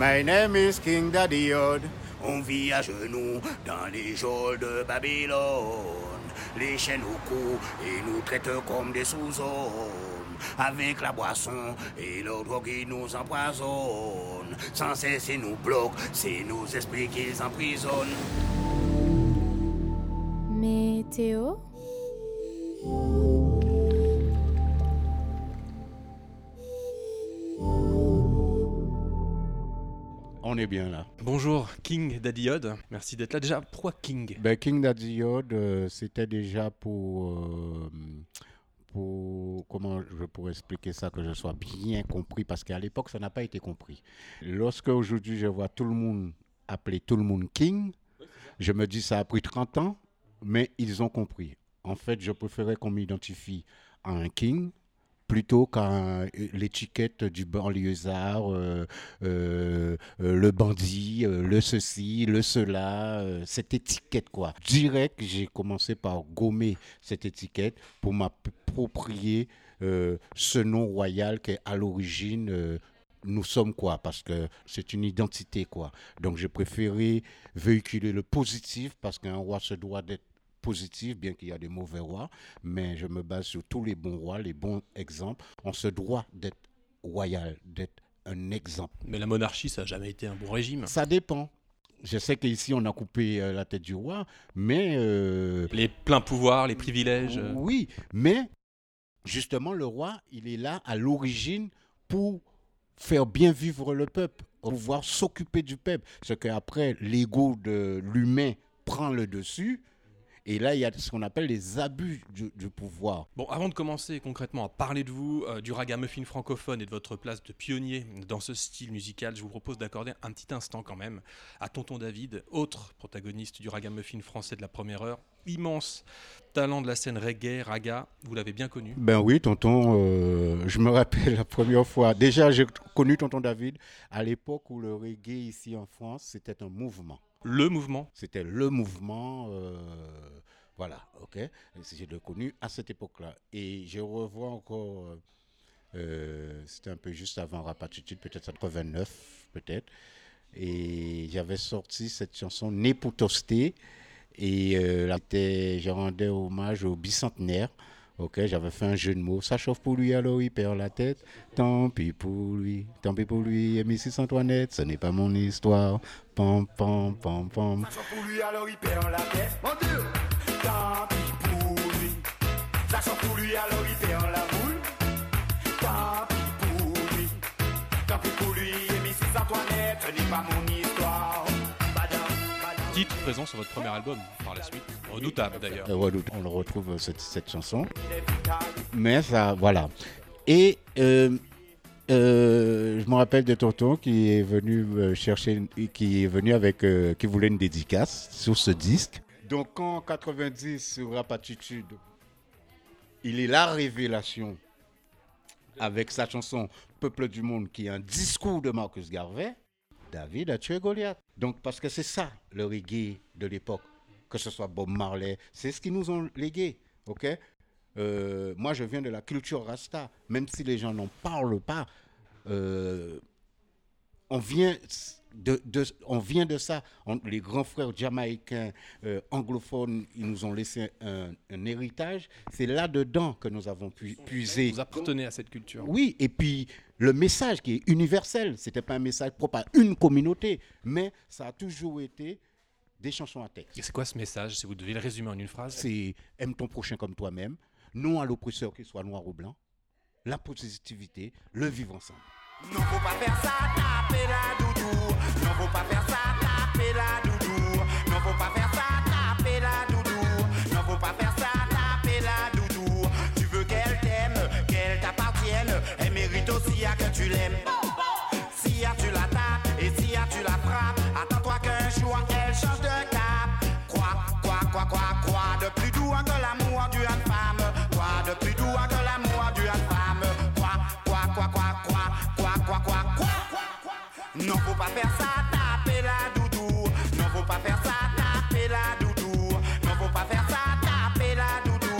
My name is King Daddy. On vit à genoux dans les geôles de Babylone. Les chaînes au cou et nous traitent comme des sous-hommes. Avec la boisson et le drogue qui nous empoisonne. Sans cesse ils nous bloquent, c'est nos esprits qu'ils emprisonnent. Météo? On est bien là. Bonjour King Daddy Odd, merci d'être là. Déjà, pourquoi King? Ben, King Daddy Yod, euh, c'était déjà pour, euh, pour. Comment je pourrais expliquer ça que je sois bien compris Parce qu'à l'époque, ça n'a pas été compris. Lorsque aujourd'hui je vois tout le monde appeler tout le monde King, je me dis ça a pris 30 ans, mais ils ont compris. En fait, je préférais qu'on m'identifie à un King plutôt qu'à l'étiquette du banlieusard, euh, euh, euh, le bandit, euh, le ceci, le cela, euh, cette étiquette quoi. Direct, j'ai commencé par gommer cette étiquette pour m'approprier euh, ce nom royal qui est à l'origine. euh, nous sommes quoi Parce que c'est une identité quoi. Donc j'ai préféré véhiculer le positif parce qu'un roi se doit d'être bien qu'il y a des mauvais rois, mais je me base sur tous les bons rois, les bons exemples. On se doit d'être royal, d'être un exemple. Mais la monarchie, ça n'a jamais été un bon régime. Ça dépend. Je sais qu'ici, on a coupé euh, la tête du roi, mais... euh, Les pleins pouvoirs, les privilèges. euh, oui, mais justement, le roi, il est là à l'origine pour faire bien vivre le peuple, pouvoir s'occuper du peuple. Ce qu'après, l'ego de l'humain prend le dessus. Et là, il y a ce qu'on appelle les abus du, du pouvoir. Bon, avant de commencer concrètement à parler de vous, euh, du ragamuffin francophone et de votre place de pionnier dans ce style musical, je vous propose d'accorder un petit instant quand même à Tonton David, autre protagoniste du ragamuffin français de la première heure, immense talent de la scène reggae, raga, vous l'avez bien connu. Ben oui, tonton, euh, je me rappelle la première fois. Déjà, j'ai connu tonton David à l'époque où le reggae ici en France, c'était un mouvement. Le mouvement, C'était le mouvement. euh, voilà, ok. J'ai le connu à cette époque-là. Et je revois encore. euh, euh, C'était un peu juste avant Rapatitude, peut-être 89, peut-être. Et j'avais sorti cette chanson Né pour toaster. Et euh, là, je rendais hommage au bicentenaire. Ok, j'avais fait un jeu de mots. Ça chauffe pour lui, alors il perd la tête. Tant pis pour lui, tant pis pour lui. Mrs. Antoinette, ce n'est pas mon histoire. Pam, pam, pam, pam. Ça chauffe pour lui, alors il perd la tête. Mon Dieu, tant pis pour lui. Ça chauffe pour lui, alors il perd la boule. Tant pis pour lui. Tant pis pour lui, et Mrs. Antoinette, ce n'est pas mon présent sur votre premier album par la suite, redoutable d'ailleurs. Euh. On le retrouve euh, cette, cette chanson. Mais ça, voilà. Et euh, euh, je me rappelle de Tonton qui est venu chercher, qui est venu avec, euh, qui voulait une dédicace sur ce disque. Donc en 90 sur Rapatitude, il est la révélation avec sa chanson Peuple du monde qui est un discours de Marcus Garvey. David a tué Goliath. Donc parce que c'est ça le reggae de l'époque. Que ce soit Bob Marley, c'est ce qu'ils nous ont légué, ok? Euh, Moi, je viens de la culture Rasta, même si les gens n'en parlent pas, euh, on vient de, de- on vient de ça. On- les grands frères jamaïcains, euh, anglophones, ils nous ont laissé un, un héritage. C'est là-dedans que nous avons pu, puisé. Vous appartenez à cette culture. Oui, et puis le message qui est universel, c'était pas un message propre à une communauté, mais ça a toujours été des chansons à texte. Et c'est quoi ce message Si vous devez le résumer en une phrase, c'est aime ton prochain comme toi-même, non à l'oppresseur qu'il soit noir ou blanc, la positivité, le vivre ensemble. Não vou pra festa tá Pela Dudu. Não vou pra festa tá Pela Dudu. Não vou pra festa faire ça, taper la doudou. Non, faut pas faire ça, taper la doudou. Non, faut pas faire ça, taper la doudou.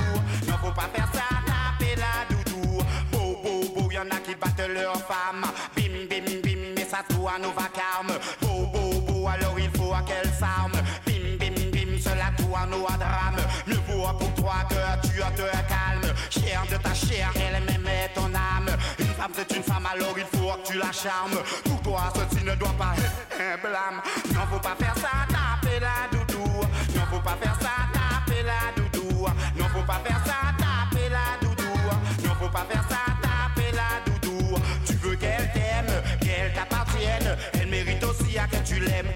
Non, faut pas faire ça, taper la doudou. Beau, beau, beau, y'en a qui battent leurs femmes. Bim, bim, bim, mais ça tourne à nos vacarmes. Beau, alors il faut à quelle s'arme? Bim, bim, bim, cela tourne à nos drames. Mieux vaut pour toi que tu te calme. Cher de ta chair, tu la charmes. Pour toi, ceci ne doit pas être blâme. Non, faut pas faire ça, taper la doudou. Non, faut pas faire ça, taper la doudou. Non, faut pas faire ça, taper la doudou. Non, faut pas faire ça, taper la doudou. Tu veux qu'elle t'aime, qu'elle t'appartienne. Elle mérite aussi à que tu l'aimes.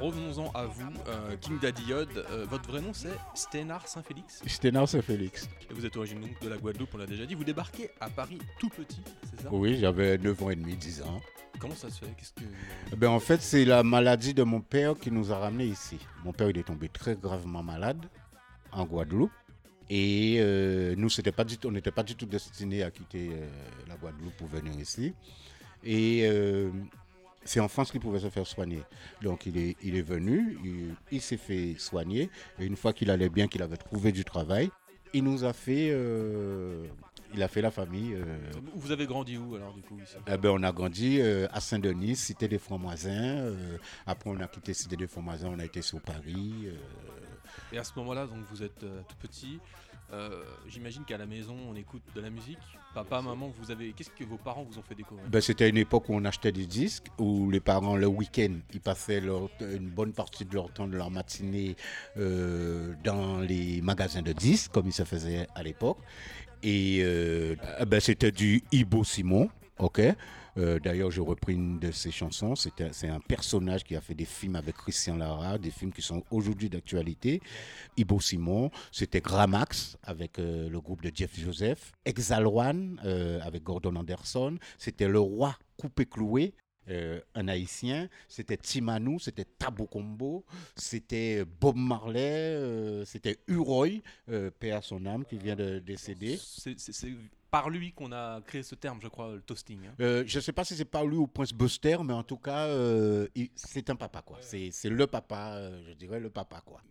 Revenons-en à vous, euh, King Daddy Yod. Euh, votre vrai nom c'est Sténard Saint-Félix Sténard Saint-Félix. et vous êtes originaire de la Guadeloupe, on l'a déjà dit. Vous débarquez à Paris tout petit, c'est ça? Oui, j'avais 9 ans et demi, 10 ans. Comment ça se fait? Qu'est-ce que Eh Ben, en fait, c'est la maladie de mon père qui nous a ramenés ici. Mon père, il est tombé très gravement malade en Guadeloupe. Et euh, nous, c'était pas du tout, on n'était pas du tout destinés à quitter la Guadeloupe pour venir ici. Et c'est en France qu'il pouvait se faire soigner. Donc, il est, il est venu, il, il s'est fait soigner. Et une fois qu'il allait bien, qu'il avait trouvé du travail, il nous a fait, euh, il a fait la famille. euh, Vous avez grandi où alors du coup ici? Eh ben, on a grandi euh, à Saint-Denis, Cité des Francs-Moisins. après, on a quitté Cité des Francs-Moisins, on a été sur Paris. Et à ce moment-là, donc vous êtes tout petit. J'imagine qu'à la maison, on écoute de la musique? Papa, maman, vous avez. Qu'est-ce que vos parents vous ont fait découvrir ben, C'était une époque où on achetait des disques, où les parents, le week-end, ils passaient une bonne partie de leur temps, de leur matinée, euh, dans les magasins de disques, comme il se faisait à l'époque. Et euh, ben, c'était du Ibo Simon, ok? Euh, D'ailleurs, j'ai repris une de ses chansons. C'est un personnage qui a fait des films avec Christian Lara, des films qui sont aujourd'hui d'actualité. Ibo Simon, c'était Gramax avec euh, le groupe de Jeff Joseph, Exalwan euh, avec Gordon Anderson, c'était Le Roi Coupé Cloué. euh, un haïtien, c'était Timanou, c'était Tabou Combo, c'était Bob Marley, c'était Uroy, euh, à son âme, qui vient de décéder. Par lui qu'on a créé ce terme, je crois, le toasting. hein. Euh, je ne sais pas si c'est par lui ou Prince Buster, mais en tout cas, euh, c'est un papa, quoi. C'est c'est le papa, euh, je dirais le papa, quoi.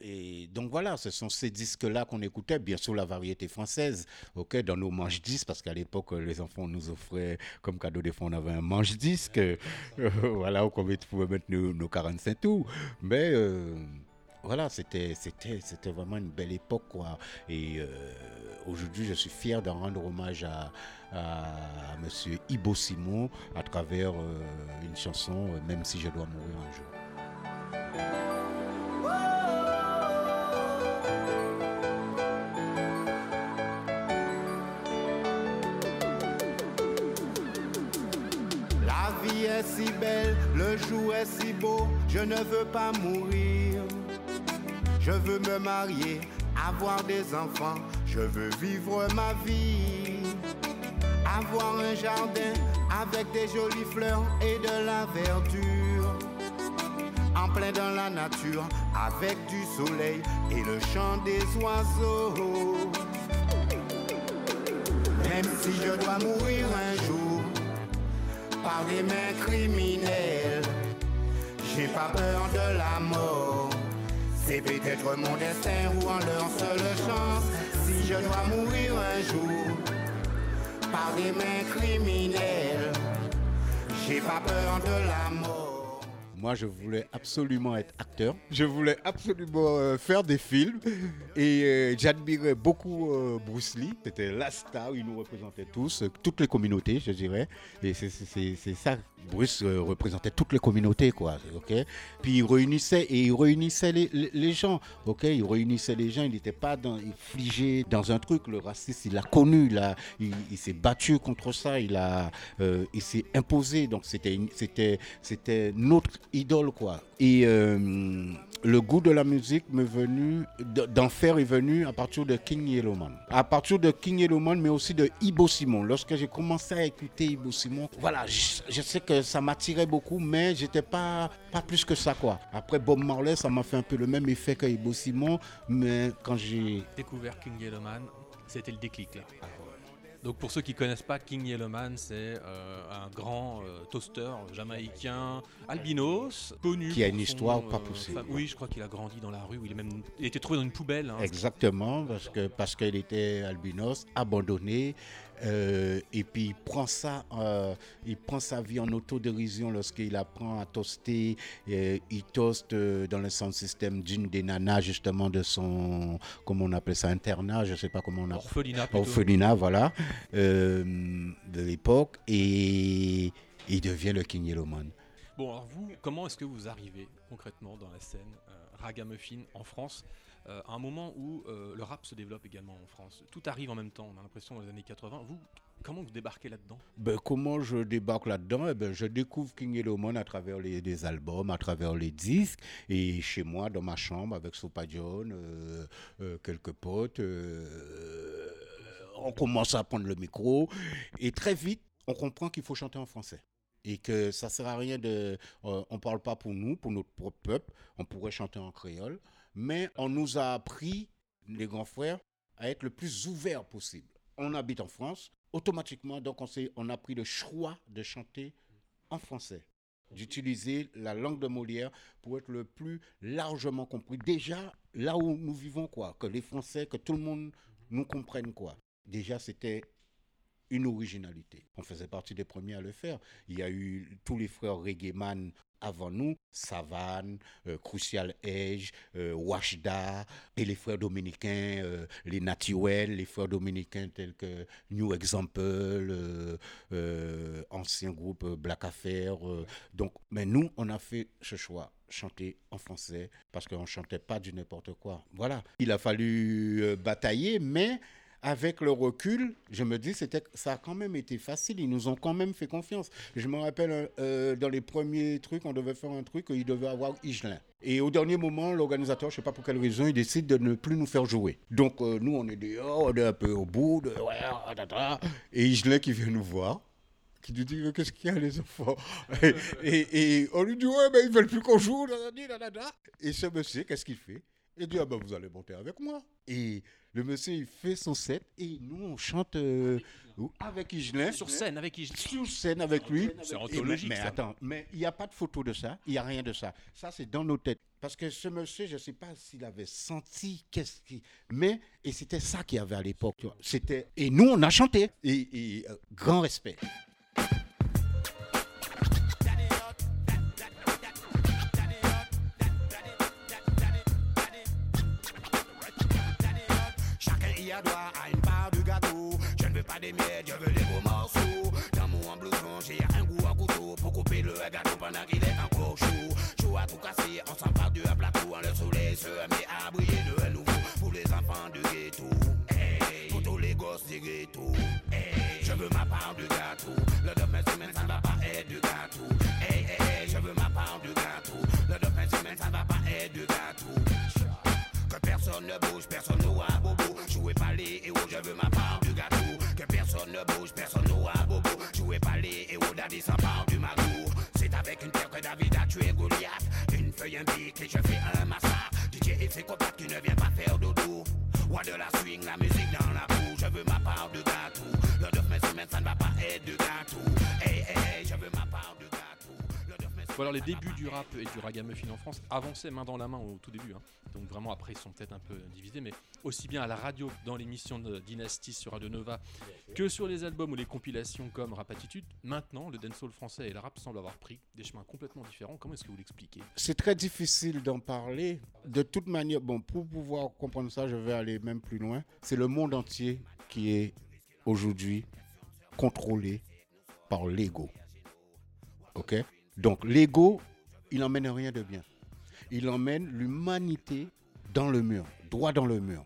Et donc voilà, ce sont ces disques-là qu'on écoutait, bien sûr la variété française, ok, dans nos manches-disques, parce qu'à l'époque, les enfants nous offraient comme cadeau des fois, on avait un manche-disque, euh, voilà, où on pouvait mettre nos, nos 45 tours. Mais voilà, c'était vraiment une belle époque. Et euh, aujourd'hui, je suis fier d'en rendre hommage à, à Monsieur Ibo Simon à travers euh, une chanson, euh, Même si je dois mourir un jour. La vie est si belle, le jour est si beau, je ne veux pas mourir. Je veux me marier, avoir des enfants, je veux vivre ma vie. Avoir un jardin avec des jolies fleurs et de la verdure. En plein dans la nature, avec du soleil et le chant des oiseaux. Même si je dois mourir un jour, par des mains criminelles. J'ai pas peur de la mort. C'est peut-être mon destin ou en leur seule chance. Si je dois mourir un jour, par des mains criminelles. J'ai pas peur de la mort. Moi, je voulais absolument être acteur. Je voulais absolument euh, faire des films. Et euh, j'admirais beaucoup euh, Bruce Lee. C'était la star. Il nous représentait tous, toutes les communautés, je dirais. Et c'est- ça. Bruce représentait toutes les communautés, quoi. Ok? Puis il réunissait et il réunissait les, gens. Ok? Il réunissait les gens. Il n'était pas dans, dans un truc. Le racisme, il l'a connu. Il, il, il s'est battu contre ça. Il a, il s'est imposé. Donc c'était, c'était, c'était notre idole, quoi. Et euh, le goût de la musique m'est venu, d'en faire est venu à partir de King Yellowman. À partir de King Yellowman, mais aussi de Ibo Simon. Lorsque j'ai commencé à écouter Ibo Simon, voilà, je, je sais que ça m'attirait beaucoup, mais j'étais pas, pas plus que ça, quoi. Après Bob Marley, ça m'a fait un peu le même effet que Ibo Simon, mais quand j'ai Découvert King Yellowman, c'était le déclic là. Donc pour ceux qui connaissent pas King Yellowman, c'est euh, un grand euh, toaster jamaïcain, albinos, connu. Qui a une son, histoire pas euh, femme- Oui, je crois qu'il a grandi dans la rue. où Il a même, il a été trouvé dans une poubelle. hein. Exactement, parce que parce qu'il était albinos, abandonné, euh, et puis il prend ça, euh, il prend sa vie en autodérision lorsqu'il apprend à toaster. euh, il toaste dans le sound system d'une des nanas justement de son, comment on appelle ça, internat, je sais pas comment on appelle. Orphelinat plutôt. Orphelinat, voilà, euh, de l'époque, et il devient le King Yellowman. Bon, alors vous, comment est-ce que vous arrivez concrètement dans la scène ragamuffin en France? Euh, à un moment où euh, le rap se développe également en France. Tout arrive en même temps, on a l'impression dans les années 80. Vous, comment vous débarquez là-dedans? Ben, comment je débarque là-dedans? Eh ben, Je découvre King Yellowman à travers les, albums, à travers les disques, et chez moi, dans ma chambre, avec Sopa John, euh, quelques potes, on commence à prendre le micro, et très vite, on comprend qu'il faut chanter en français. Et que ça sert à rien de... euh, on parle pas pour nous, pour notre propre peuple, on pourrait chanter en créole, mais on nous a appris, les grands frères, à être le plus ouvert possible. On habite en France, automatiquement, donc on, a pris le choix de chanter en français, d'utiliser la langue de Molière pour être le plus largement compris. Déjà, là où nous vivons, quoi, que les Français, que tout le monde nous comprenne, quoi. Déjà, c'était une originalité. On faisait partie des premiers à le faire. Il y a eu tous les frères reggaeman avant nous, Savane, euh, Crucial Edge, euh, Washda, et les frères dominicains, euh, les Natuel, les frères dominicains tels que New Example, euh, ancien groupe Black Affair. donc, mais nous, on a fait ce choix, chanter en français, parce qu'on chantait pas du n'importe quoi. Voilà. Il a fallu batailler, mais avec le recul, je me dis c'était ça a quand même été facile. Ils nous ont quand même fait confiance. Je me rappelle euh, dans les premiers trucs, on devait faire un truc, il devait avoir Igelin. Et au dernier moment, l'organisateur, je sais pas pour quelle raison, il décide de ne plus nous faire jouer. Donc euh, nous, on est dehors, on est un peu au bout, ah, da, da. et Igelin qui vient nous voir. Qui nous dit, qu'est-ce qu'il y a les enfants et, on lui dit, ouais, mais ils veulent plus qu'on joue. Et ce monsieur, qu'est-ce qu'il fait? Il dit, ah ben vous allez monter avec moi. Et le monsieur, il fait son set et nous, on chante euh, avec Igelin. Sur scène avec qui Sur scène avec lui. C'est Et anthologique, Mais, mais attends, mais il n'y a pas de photo de ça, il n'y a rien de ça. Ça, c'est dans nos têtes. Parce que ce monsieur, je ne sais pas s'il avait senti qu'est-ce qui. Mais, et c'était ça qu'il y avait à l'époque. C'était. Et nous, on a chanté. Et, et, euh, grand respect. À casser, on s'empare du plateau. Le soleil se met à briller de nouveau pour les enfants du ghetto. Hey, pour tous les gosses du ghetto. Je veux ma part du gâteau. Le demain semaine, ça ne va pas être du gâteau. Hey, je veux ma part du gâteau. Le demain semaine, ça ne va pas être du gâteau. Que personne ne bouge, personne n'aura bobo. Jouez pas les héros, je veux ma part du gâteau. Que personne ne bouge, personne n'aura bobo. Jouez pas les héros, Daddy s'empare du magot. C'est avec une terre que David a tué Goliath. Feuille, un pic et je fais un massacre. DJ et ses copains, tu ne viens pas faire dodo. Roi de la Le 9 mai Bon, alors les débuts du rap et du ragamuffin en France avançaient main dans la main au tout début. hein. Donc vraiment après ils sont peut-être un peu divisés, mais aussi bien à la radio dans l'émission de Dynasty sur Radio Nova que sur les albums ou les compilations comme Rap Attitude, maintenant le dancehall français et le rap semblent avoir pris des chemins complètement différents. Comment est-ce que vous l'expliquez? C'est très difficile d'en parler. De toute manière, bon, pour pouvoir comprendre ça, je vais aller même plus loin. C'est le monde entier qui est aujourd'hui contrôlé par l'ego. OK? Donc l'ego, il n'emmène rien de bien. Il emmène l'humanité dans le mur, droit dans le mur.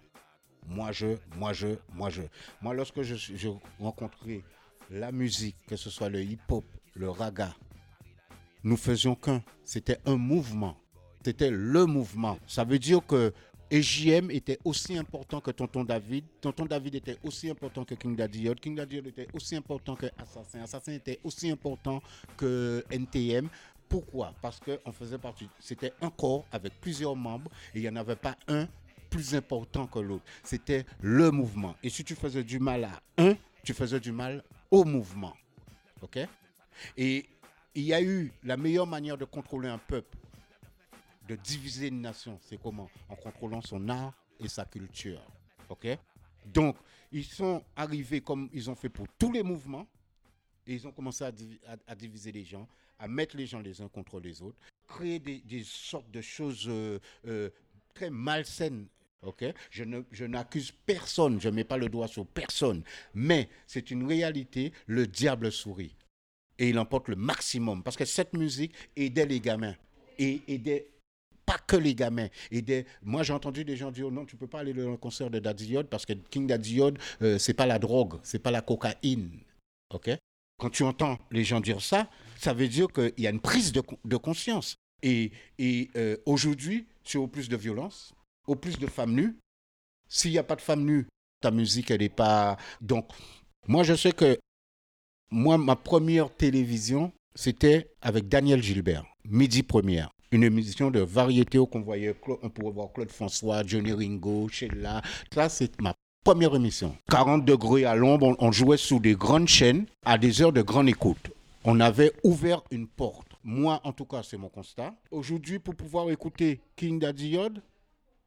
Moi je, moi je, moi je. Moi lorsque je, je rencontrais la musique, que ce soit le hip-hop, le raga, nous faisions qu'un. C'était un mouvement. C'était le mouvement. Ça veut dire que EJM était aussi important que Tonton David. Tonton David était aussi important que King Daddy. King Daddy était aussi important que Assassin. Assassin était aussi important que NTM. Pourquoi? Parce qu'on faisait partie. C'était un corps avec plusieurs membres et il n'y en avait pas un plus important que l'autre. C'était le mouvement. Et si tu faisais du mal à un, tu faisais du mal au mouvement. OK? Et il y a eu la meilleure manière de contrôler un peuple, de diviser une nation, c'est comment? En contrôlant son art et sa culture. OK? Donc, ils sont arrivés comme ils ont fait pour tous les mouvements, et ils ont commencé à, divi- à- à diviser les gens, à mettre les gens les uns contre les autres, créer des, sortes de choses euh, euh, très malsaines. ok? Je ne- je n'accuse personne, je ne mets pas le doigt sur personne, mais c'est une réalité, le diable sourit. Et il emporte le maximum, parce que cette musique aidait les gamins, et aidait pas que les gamins. Aidait... Moi, j'ai entendu des gens dire, oh non, tu peux pas aller dans le concert de Daddy Yod, parce que King Daddy Yod, euh, c'est pas la drogue, c'est pas la cocaïne. ok? Quand tu entends les gens dire ça, ça veut dire qu'il y a une prise de conscience. Et, et euh, aujourd'hui, c'est au plus de violence, au plus de femmes nues. S'il n'y a pas de femmes nues, ta musique, elle n'est pas... Donc, moi, je sais que moi, ma première télévision, c'était avec Daniel Gilbert, Midi Première. Une émission de variété où on, pouvait voir Claude François, Johnny Ringo, Sheila. Ça, c'est ma première émission. 40 degrés à l'ombre, on, jouait sous des grandes chaînes à des heures de grande écoute. On avait ouvert une porte. Moi, en tout cas, c'est mon constat. Aujourd'hui, pour pouvoir écouter King Daddy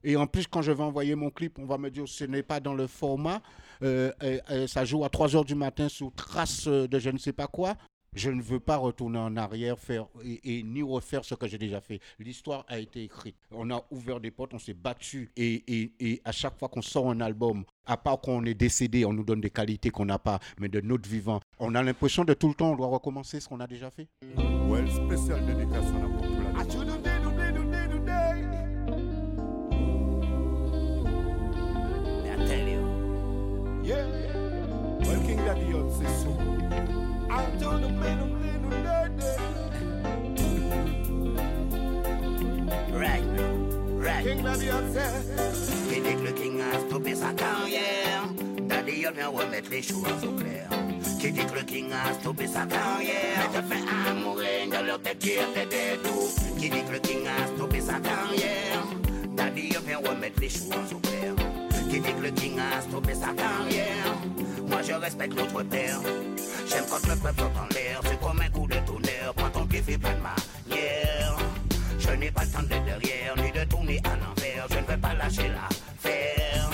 et en plus, quand je vais envoyer mon clip, on va me dire ce n'est pas dans le format. Euh, ça joue à 3 heures du matin sous trace de je ne sais pas quoi. Je ne veux pas retourner en arrière faire et, et ni refaire ce que j'ai déjà fait. L'histoire a été écrite. On a ouvert des portes, on s'est battu. Et, et- et à chaque fois qu'on sort un album, à part qu'on est décédé, on nous donne des qualités qu'on n'a pas, mais de notre vivant, on a l'impression de tout le temps, on doit recommencer ce qu'on a déjà fait. Well, spécial dédicace à la population. I tell you. Yeah. Well, King Daddy Right, right. King Yod, c'est. Qui dit que le King a stoppé sa carrière Daddy Yod vient remettre les choses au clair Qui dit que le King a stoppé sa carrière Mais te fait amourer de leur tête qui était des doux Qui dit que le King a stoppé sa carrière Daddy Yod vient remettre les choses au clair Qui dit que le King a stoppé sa carrière Moi je respecte notre père J'aime quand le peuple saute en l'air C'est comme un coup de tonnerre Prends ton pied, fais plein de manière je n'ai pas le temps de derrière, ni de tourner à l'envers. Je ne vais pas lâcher l'affaire.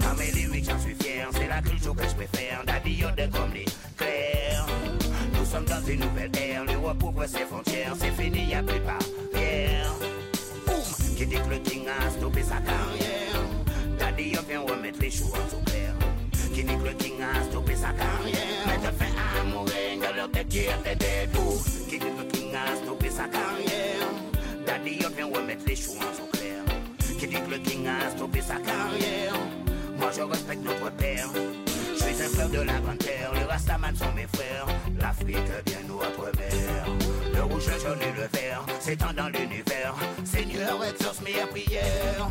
Comme les lyrics, j'en suis fier. C'est la culture que je préfère. Yoda comme les clairs. Nous sommes dans une nouvelle ère. L'Europe ouvre ses frontières. C'est fini, y a plus de barrière. Qui dit que le King a stoppé sa carrière. Daddy Yoda vient remettre les choses au clair. Qui dit que le King a stoppé sa carrière. Mais te fait amourer de leur tête qui était des doux. Qui dit que le King a stoppé sa carrière. Daddy Yoda vient remettre les choses au clair. Qui dit que le King a stoppé sa carrière. Moi je respecte notre père. Je suis un frère de la grande terre. Les Rastaman sont mes frères. L'Afrique bien notre mère. Le rouge, le jaune et le vert s'étend dans l'univers. Seigneur, exauce mes prières.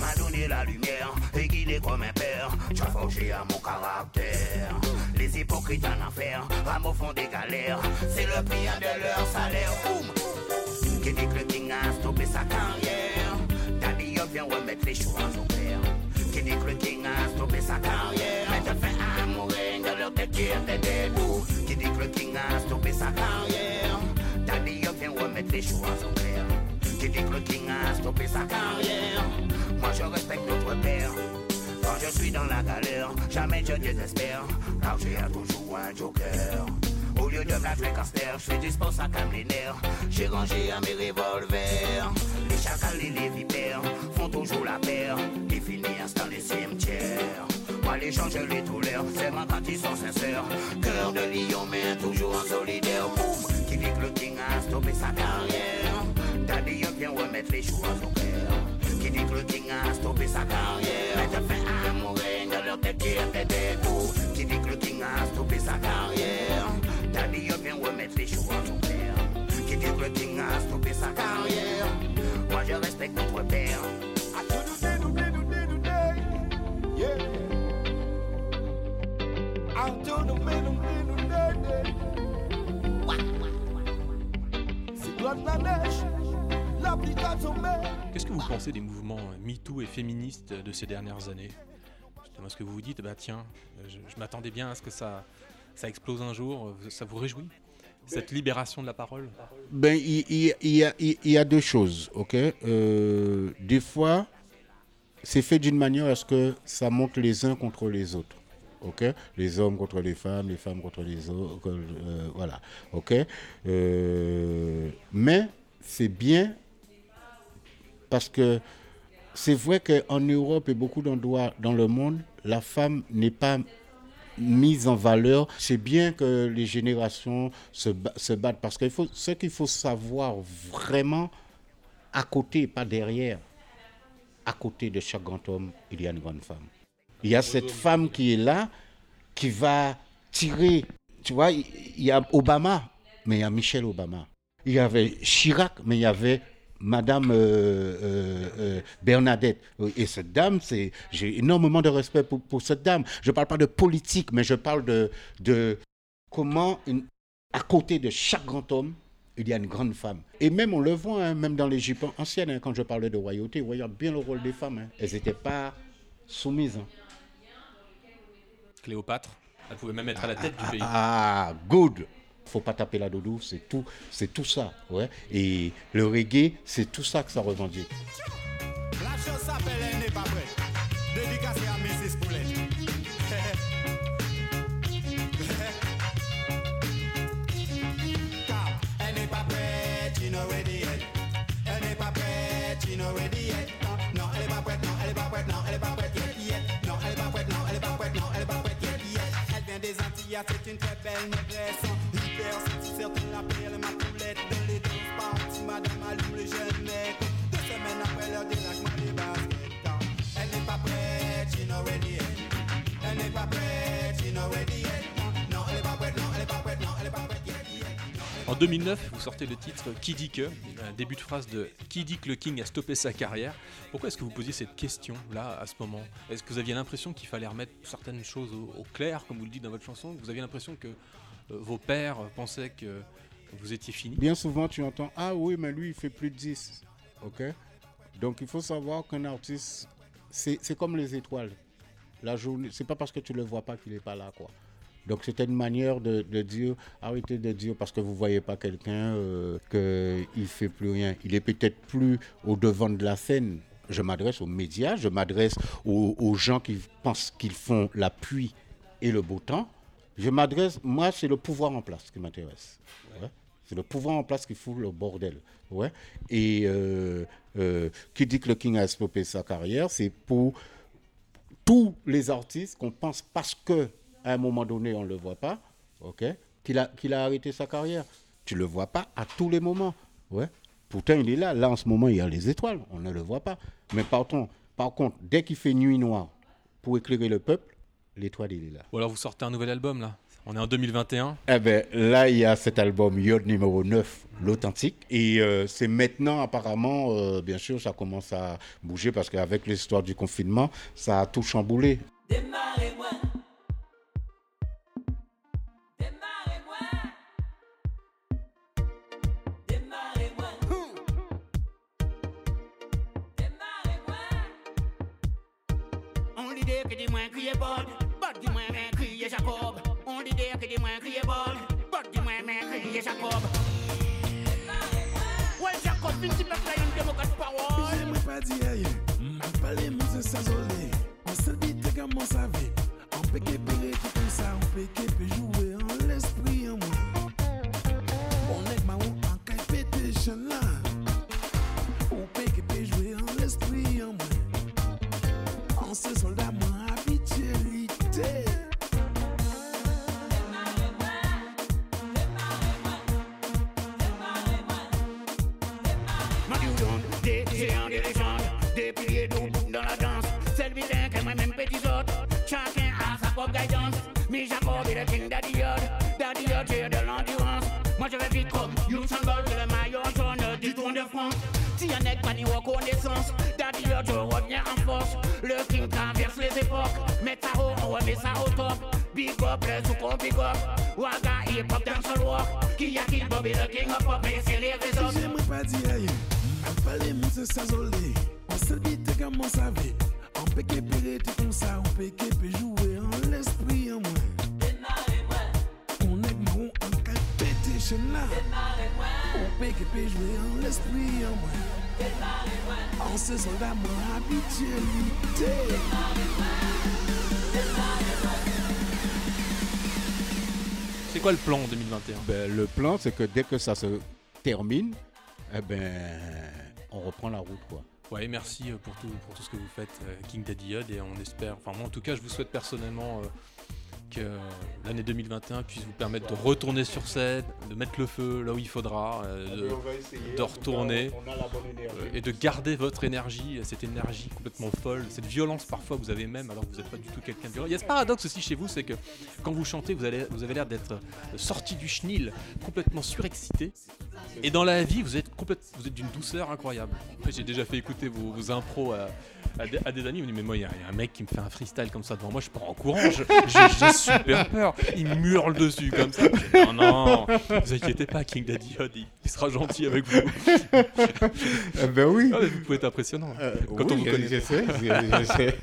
M'as donné la lumière et guidé comme un père. Tu as forgé à mon caractère. Les hypocrites en enfer, rament au fond des galères. C'est le prix de leur salaire. Boum! Que le King a stoppé sa carrière Daddy vient remettre les choses Qui dit que le King a stoppé sa carrière Mais te fait amourir de leur tête qui était dit que le King a stoppé sa carrière Daddy vient remettre les choses au clair que le King a stoppé sa carrière Moi je respecte notre père quand je suis dans la galère, jamais je désespère, car j'ai toujours un joker. Au lieu de casters, je suis dispo ça calme les nerfs. J'ai rangé à mes revolvers. Les chacals et les vipères font toujours la paire. Qui finissent dans les cimetières. Moi les gens je les tolère, c'est moi quand ils sont sincères. Cœur de lion mais toujours en solidaire. Boum, qui dit que le king a stoppé sa carrière. Daddy Yob vient remettre les choses au clair. Qui dit que le king a stoppé sa carrière. Mais te fait amourir de leur tête qui était des des mouvements euh, MeToo et féministes de ces dernières années. Justement, est-ce que vous vous dites, bah tiens, euh, je, m'attendais bien à ce que ça, ça explose un jour, euh, ça vous réjouit cette libération de la parole? Ben, il, y a, deux choses, ok? Euh, Des fois, c'est fait d'une manière à ce que ça monte les uns contre les autres, ok? Les hommes contre les femmes, les femmes contre les autres, euh, voilà, ok? Euh, Mais c'est bien parce que c'est vrai qu'en Europe et beaucoup d'endroits dans le monde, la femme n'est pas mise en valeur. C'est bien que les générations se, ba- se battent parce qu'il faut ce qu'il faut savoir vraiment à côté, pas derrière. À côté de chaque grand homme, il y a une grande femme. Il y a cette femme qui est là, qui va tirer. Tu vois, il y a Obama, mais il y a Michelle Obama. Il y avait Chirac, mais il y avait Madame euh, euh, euh, Bernadette. Et cette dame, c'est, j'ai énormément de respect pour, pour cette dame. Je ne parle pas de politique, mais je parle de, de comment, une- à côté de chaque grand homme, il y a une grande femme. Et même, on le voit, hein, même dans l'Égypte ancienne, hein, quand je parlais de royauté, on voyait bien le rôle des femmes. hein. Elles n'étaient pas soumises. hein. Cléopâtre, elle pouvait même être à la tête du pays. Ah, good. Faut pas taper la doudou, c'est tout, c'est tout ça, ouais. Et le reggae, c'est tout ça que ça revendique. La chose s'appelle Elle n'est pas prête. Dédicacé à Mrs. Poulet. Elle n'est pas prête, you know ready yet. Elle n'est pas prête, you know ready yet. Non, non, elle est pas prête, non, elle est pas prête, non, elle est pas prête yet, yet. Non, elle est pas prête, non, elle est pas prête, non, elle est pas prête yet, yet. Elle vient des Antilles, c'est une très belle maîtresse. 2009, vous sortez le titre Qui dit que Un début de phrase de Qui dit que le King a stoppé sa carrière Pourquoi est-ce que vous posiez cette question là à ce moment? Est-ce que vous aviez l'impression qu'il fallait remettre certaines choses au, clair, comme vous le dites dans votre chanson? Vous aviez l'impression que euh, vos pères pensaient que vous étiez fini? Bien souvent, tu entends Ah oui, mais lui, il fait plus de 10. OK? Donc, il faut savoir qu'un artiste, c'est comme les étoiles. La journée, c'est pas parce que tu le vois pas qu'il n'est pas là, quoi. Donc, c'était une manière de, dire Arrêtez de dire parce que vous voyez pas quelqu'un euh, qu'il fait plus rien. Il est peut-être plus au devant de la scène. Je m'adresse aux médias, je m'adresse aux, gens qui pensent qu'ils font la pluie et le beau temps. Je m'adresse, moi, c'est le pouvoir en place qui m'intéresse. C'est le pouvoir en place qui fout le bordel. Ouais. Et euh, euh, qui dit que le King a stoppé sa carrière, c'est pour tous les artistes qu'on pense parce que à un moment donné on ne le voit pas, ok, qu'il a, qu'il a arrêté sa carrière. Tu le vois pas à tous les moments. Ouais? Pourtant il est là. Là en ce moment il y a les étoiles, on ne le voit pas. Mais par contre, par contre dès qu'il fait nuit noire pour éclairer le peuple, l'étoile il est là. Ou alors vous sortez un nouvel album là On est en 2021. Eh ben, là, il y a cet album Yod numéro 9, l'authentique. Et euh, c'est maintenant, apparemment, euh, bien sûr, ça commence à bouger parce qu'avec l'histoire du confinement, ça a tout chamboulé. Démarrez-moi. que dis moins crier bol, bot dis moins mais crier Jacob. On dit que dis moins crier bol, bot dis moins mais crier Jacob. Ouais Jacob, fin tu plaques une démocrate parole. Je m'ai pas dit aïe, m'a mm. parlé mise sa zolé. On se dit que mon savé, on peut qu'épiller tout comme ça, on peut qu'épiller reconnaissance, Daddy Yod, je reviens en force. Le king traverse les époques. Haut, on remet ça au top. Big up, le sous big up. Waga, hip hop, dancehall rock. Qui a kill Bobby, le king of pop. Mais c'est les réseaux. J'aimerais pas dire rien, m'a parlé, mais c'est ça zolé. On se dit que comment ça va. On peut qu'épiler tout comme ça, on peut qu'épiler jouer en l'esprit en moi. On est là. On peut que peut jouer en l'esprit en moi. Soldat. C'est quoi le plan en 2021 Ben, le plan, c'est que dès que ça se termine, eh ben, on reprend la route, quoi. Ouais, merci euh, pour tout, pour tout ce que vous faites, euh, King Daddy Odd, et on espère, enfin moi en tout cas, je vous souhaite personnellement euh, que l'année 2021 puisse vous permettre de retourner sur scène, de mettre le feu là où il faudra, euh, de- de retourner. euh, et de garder votre énergie, cette énergie complètement folle, cette violence parfois que vous avez même alors que vous n'êtes pas du tout quelqu'un de violent. Il y a ce paradoxe aussi chez vous, c'est que quand vous chantez, vous, allez, vous avez l'air d'être euh, sorti du chenil, complètement surexcité. Et dans la vie, vous êtes, complète- vous êtes d'une douceur incroyable. J'ai déjà fait écouter vos, vos impros à, à des, à des amis. Ils me disent Mais moi, il y, a il y a un mec qui me fait un freestyle comme ça devant moi, je pars en courant. je- j'ai super peur. Il me hurle dessus comme ça. Non, non, vous inquiétez pas, King Daddy Odd, il, il sera gentil avec vous. Eh ben oui. Ah, mais vous pouvez être impressionnant. Euh, Quand on vous connaît je sais, je- je sais.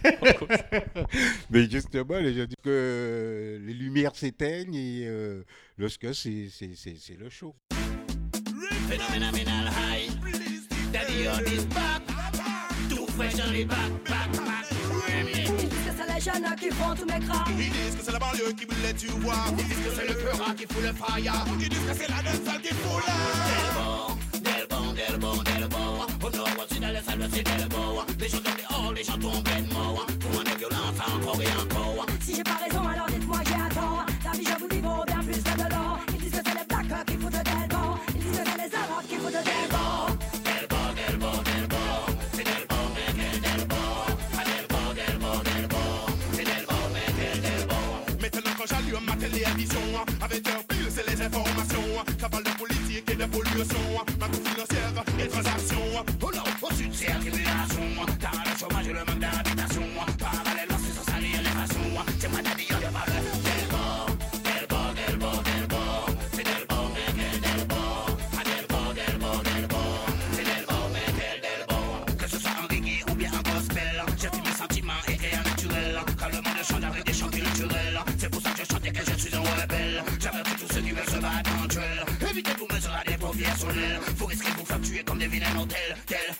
Mais justement, les gens disent que les lumières s'éteignent et euh, lorsque c'est c'est- c'est- c'est le show. Phenomenal high. Daddy is back. Too fresh on the back, back, back. Ils disent que c'est les jeunes qui font tous mes crats. Ils disent que c'est la banlieue qui voulait tu voir. Ils disent que c'est le Peura qui fout le fire. Ils disent que c'est la danse qui fout. Delbon, Delbon, Delbon. Au J'avertis tous ceux qui veulent se battre entre elles. Évitez vous mesurer des paupières sur l'aile. Vous risquez de vous faire tuer comme des vilains hôtels. Tel, tel.